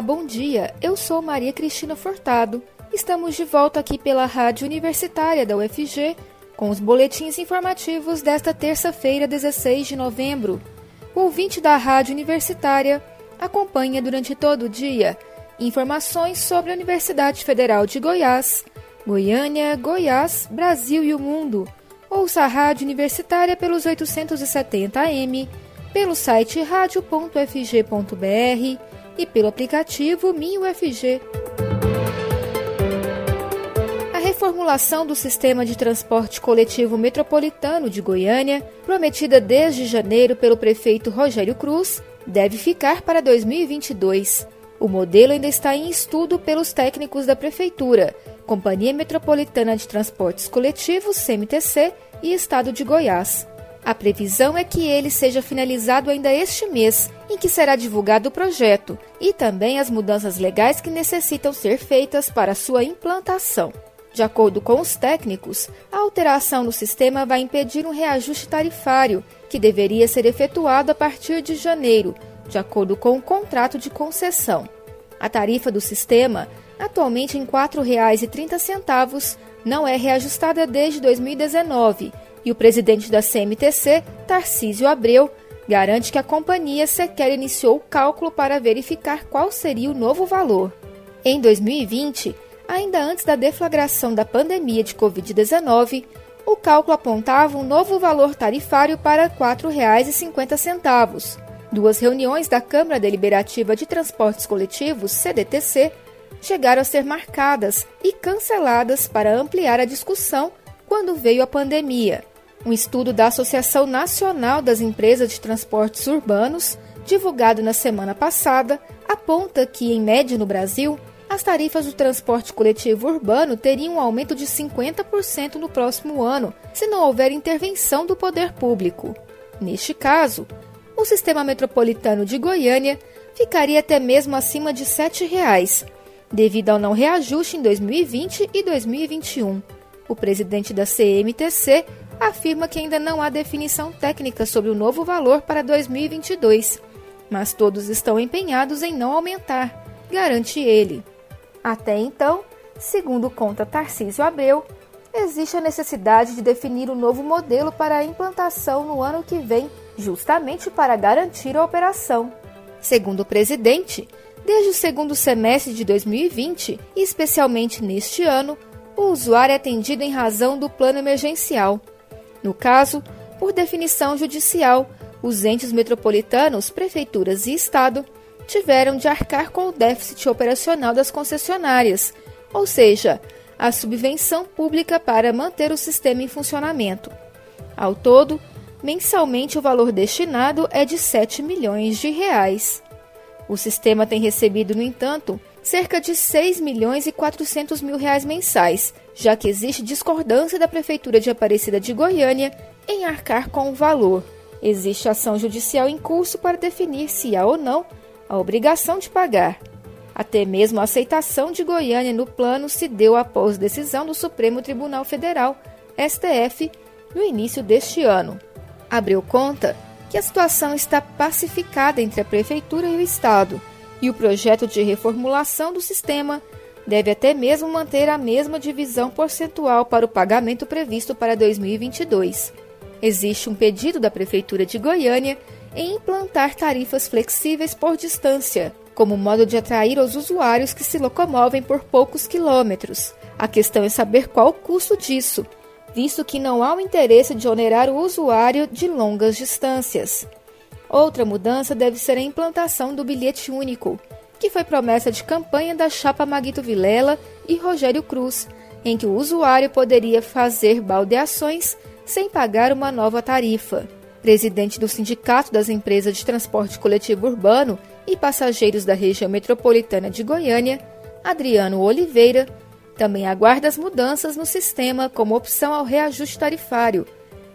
Bom dia. Eu sou Maria Cristina Furtado. Estamos de volta aqui pela Rádio Universitária da UFG com os boletins informativos desta terça-feira, 16 de novembro. O ouvinte da Rádio Universitária acompanha durante todo o dia informações sobre a Universidade Federal de Goiás, Goiânia, Goiás, Brasil e o mundo. Ouça a Rádio Universitária pelos 870 AM, pelo site radio.fg.br e pelo aplicativo MinUFG. A reformulação do sistema de transporte coletivo metropolitano de Goiânia, prometida desde janeiro pelo prefeito Rogério Cruz, deve ficar para 2022. O modelo ainda está em estudo pelos técnicos da Prefeitura, Companhia Metropolitana de Transportes Coletivos, CMTC, e Estado de Goiás. A previsão é que ele seja finalizado ainda este mês, em que será divulgado o projeto, e também as mudanças legais que necessitam ser feitas para sua implantação. De acordo com os técnicos, a alteração no sistema vai impedir um reajuste tarifário, que deveria ser efetuado a partir de janeiro, de acordo com o contrato de concessão. A tarifa do sistema, atualmente em R$ 4,30, não é reajustada desde 2019 e o presidente da CMTC, Tarcísio Abreu, garante que a companhia sequer iniciou o cálculo para verificar qual seria o novo valor. Em 2020, ainda antes da deflagração da pandemia de Covid-19, o cálculo apontava um novo valor tarifário para R$ 4,50. Duas reuniões da Câmara Deliberativa de Transportes Coletivos, CDTC, chegaram a ser marcadas e canceladas para ampliar a discussão quando veio a pandemia. Um estudo da Associação Nacional das Empresas de Transportes Urbanos, divulgado na semana passada, aponta que, em média no Brasil, as tarifas do transporte coletivo urbano teriam um aumento de 50% no próximo ano, se não houver intervenção do poder público. Neste caso, o sistema metropolitano de Goiânia ficaria até mesmo acima de R$ 7,00, devido ao não reajuste em 2020 e 2021. O presidente da CMTC afirma que ainda não há definição técnica sobre o novo valor para 2022, mas todos estão empenhados em não aumentar, garante ele. Até então, segundo conta Tarcísio Abreu, existe a necessidade de definir o um novo modelo para a implantação no ano que vem, justamente para garantir a operação. Segundo o presidente, desde o segundo semestre de 2020, e especialmente neste ano, o usuário é atendido em razão do plano emergencial, no caso, por definição judicial, os entes metropolitanos, prefeituras e Estado tiveram de arcar com o déficit operacional das concessionárias, ou seja, a subvenção pública para manter o sistema em funcionamento. Ao todo, mensalmente o valor destinado é de 7 milhões de reais. O sistema tem recebido, no entanto, cerca de 6 milhões e 400 mil reais mensais, já que existe discordância da Prefeitura de Aparecida de Goiânia em arcar com o valor. Existe ação judicial em curso para definir se há ou não a obrigação de pagar. Até mesmo a aceitação de Goiânia no plano se deu após decisão do Supremo Tribunal Federal, STF, no início deste ano. Abriu conta que a situação está pacificada entre a Prefeitura e o Estado e o projeto de reformulação do sistema deve até mesmo manter a mesma divisão percentual para o pagamento previsto para 2022. Existe um pedido da Prefeitura de Goiânia em implantar tarifas flexíveis por distância, como modo de atrair os usuários que se locomovem por poucos quilômetros. A questão é saber qual o custo disso, visto que não há o interesse de onerar o usuário de longas distâncias. Outra mudança deve ser a implantação do bilhete único, que foi promessa de campanha da chapa Maguito Vilela e Rogério Cruz, em que o usuário poderia fazer baldeações sem pagar uma nova tarifa. Presidente do Sindicato das Empresas de Transporte Coletivo Urbano e Passageiros da Região Metropolitana de Goiânia, Adriano Oliveira, também aguarda as mudanças no sistema como opção ao reajuste tarifário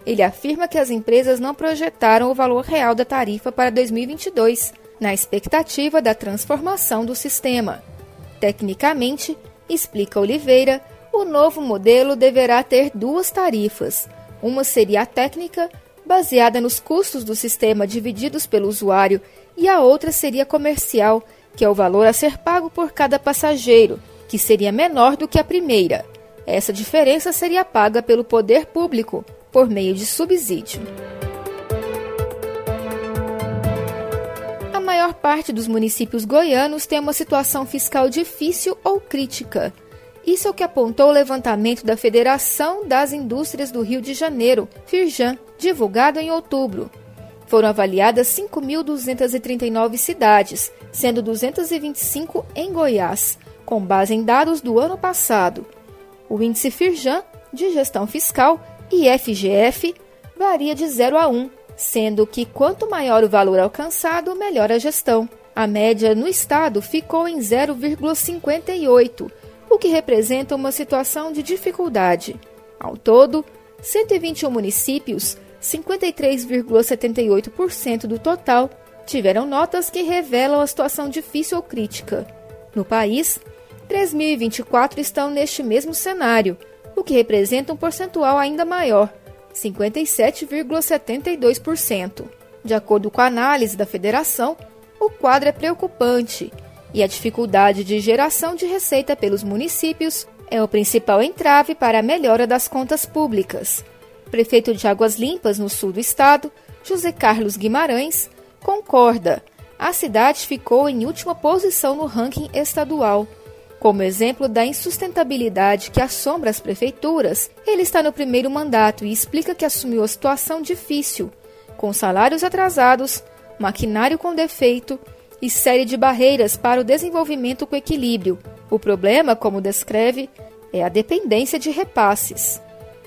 ele afirma que as empresas não projetaram o valor real da tarifa para 2022, na expectativa da transformação do sistema. Tecnicamente, explica Oliveira, o novo modelo deverá ter duas tarifas. Uma seria a técnica, baseada nos custos do sistema divididos pelo usuário, e a outra seria comercial, que é o valor a ser pago por cada passageiro, que seria menor do que a primeira. Essa diferença seria paga pelo poder público, por meio de subsídio. A maior parte dos municípios goianos tem uma situação fiscal difícil ou crítica. Isso é o que apontou o levantamento da Federação das Indústrias do Rio de Janeiro, Firjan, divulgado em outubro. Foram avaliadas 5.239 cidades, sendo 225 em Goiás, com base em dados do ano passado. O índice Firjan de gestão fiscal IFGF varia de 0 a 1, sendo que quanto maior o valor alcançado, melhor a gestão. A média no estado ficou em 0,58, o que representa uma situação de dificuldade. Ao todo, 121 municípios, 53,78% do total, tiveram notas que revelam a situação difícil ou crítica. No país, 3.024 estão neste mesmo cenário, o que representa um percentual ainda maior, 57,72%. De acordo com a análise da federação, o quadro é preocupante e a dificuldade de geração de receita pelos municípios é o principal entrave para a melhora das contas públicas. Prefeito de Águas Limpas, no sul do estado, José Carlos Guimarães, concorda. A cidade ficou em última posição no ranking estadual. Como exemplo da insustentabilidade que assombra as prefeituras, ele está no primeiro mandato e explica que assumiu a situação difícil, com salários atrasados, maquinário com defeito e série de barreiras para o desenvolvimento com equilíbrio. O problema, como descreve, é a dependência de repasses.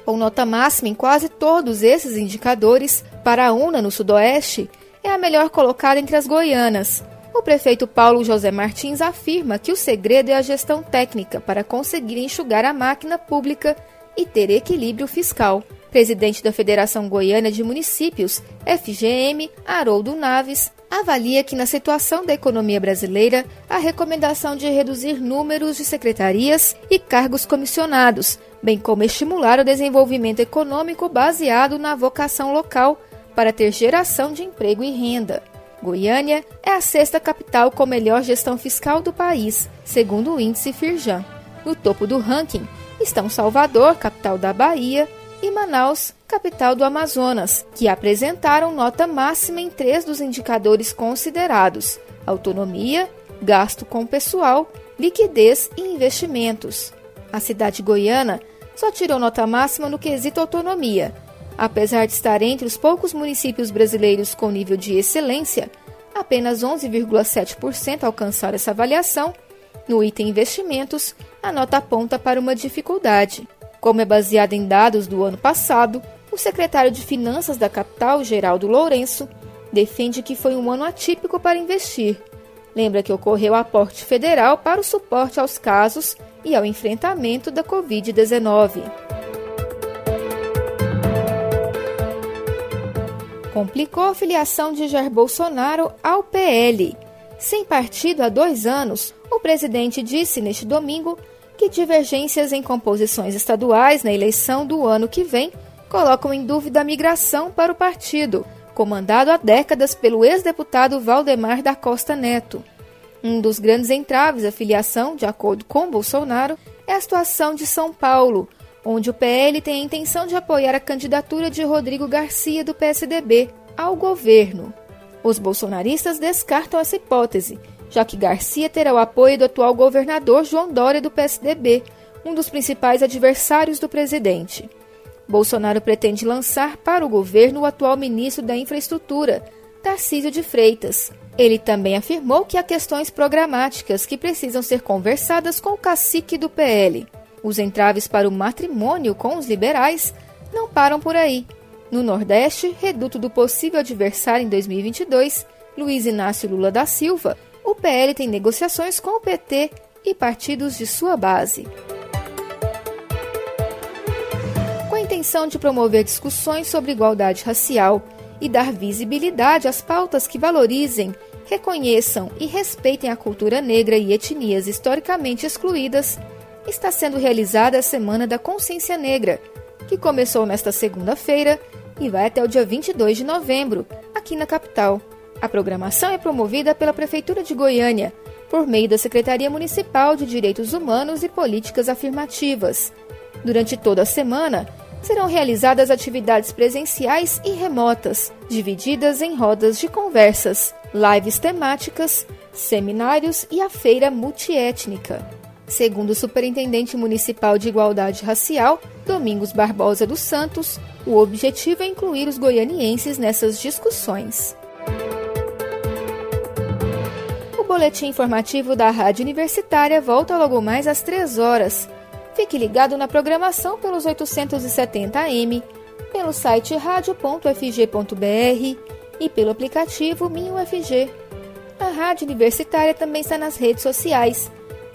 Com nota máxima em quase todos esses indicadores, para a UNA no Sudoeste, é a melhor colocada entre as goianas. O prefeito Paulo José Martins afirma que o segredo é a gestão técnica para conseguir enxugar a máquina pública e ter equilíbrio fiscal. Presidente da Federação Goiana de Municípios, FGM, Haroldo Naves, avalia que na situação da economia brasileira, a recomendação de reduzir números de secretarias e cargos comissionados, bem como estimular o desenvolvimento econômico baseado na vocação local para ter geração de emprego e renda. Goiânia é a sexta capital com melhor gestão fiscal do país, segundo o índice Firjan. No topo do ranking estão Salvador, capital da Bahia, e Manaus, capital do Amazonas, que apresentaram nota máxima em três dos indicadores considerados: autonomia, gasto com pessoal, liquidez e investimentos. A cidade goiana só tirou nota máxima no quesito autonomia, Apesar de estar entre os poucos municípios brasileiros com nível de excelência, apenas 11,7% alcançaram essa avaliação. No item investimentos, a nota aponta para uma dificuldade. Como é baseada em dados do ano passado, o secretário de Finanças da capital, Geraldo Lourenço, defende que foi um ano atípico para investir. Lembra que ocorreu aporte federal para o suporte aos casos e ao enfrentamento da Covid-19. Complicou a filiação de Jair Bolsonaro ao PL. Sem partido há dois anos, o presidente disse neste domingo que divergências em composições estaduais na eleição do ano que vem colocam em dúvida a migração para o partido, comandado há décadas pelo ex-deputado Valdemar da Costa Neto. Um dos grandes entraves à filiação, de acordo com Bolsonaro, é a situação de São Paulo, onde o PL tem a intenção de apoiar a candidatura de Rodrigo Garcia do PSDB ao governo. Os bolsonaristas descartam essa hipótese, já que Garcia terá o apoio do atual governador João Dória do PSDB, um dos principais adversários do presidente. Bolsonaro pretende lançar para o governo o atual ministro da Infraestrutura, Tarcísio de Freitas. Ele também afirmou que há questões programáticas que precisam ser conversadas com o cacique do PL. Os entraves para o matrimônio com os liberais não param por aí. No Nordeste, reduto do possível adversário em 2022, Luiz Inácio Lula da Silva, o PL tem negociações com o PT e partidos de sua base. Com a intenção de promover discussões sobre igualdade racial e dar visibilidade às pautas que valorizem, reconheçam e respeitem a cultura negra e etnias historicamente excluídas, está sendo realizada a Semana da Consciência Negra, que começou nesta segunda-feira e vai até o dia 22 de novembro, aqui na capital. A programação é promovida pela Prefeitura de Goiânia, por meio da Secretaria Municipal de Direitos Humanos e Políticas Afirmativas. Durante toda a semana, serão realizadas atividades presenciais e remotas, divididas em rodas de conversas, lives temáticas, seminários e a feira multiétnica. Segundo o Superintendente Municipal de Igualdade Racial, Domingos Barbosa dos Santos, o objetivo é incluir os goianienses nessas discussões. O boletim informativo da Rádio Universitária volta logo mais às 3 horas. Fique ligado na programação pelos 870 AM, pelo site radio.fg.br e pelo aplicativo MinUFG. A Rádio Universitária também está nas redes sociais.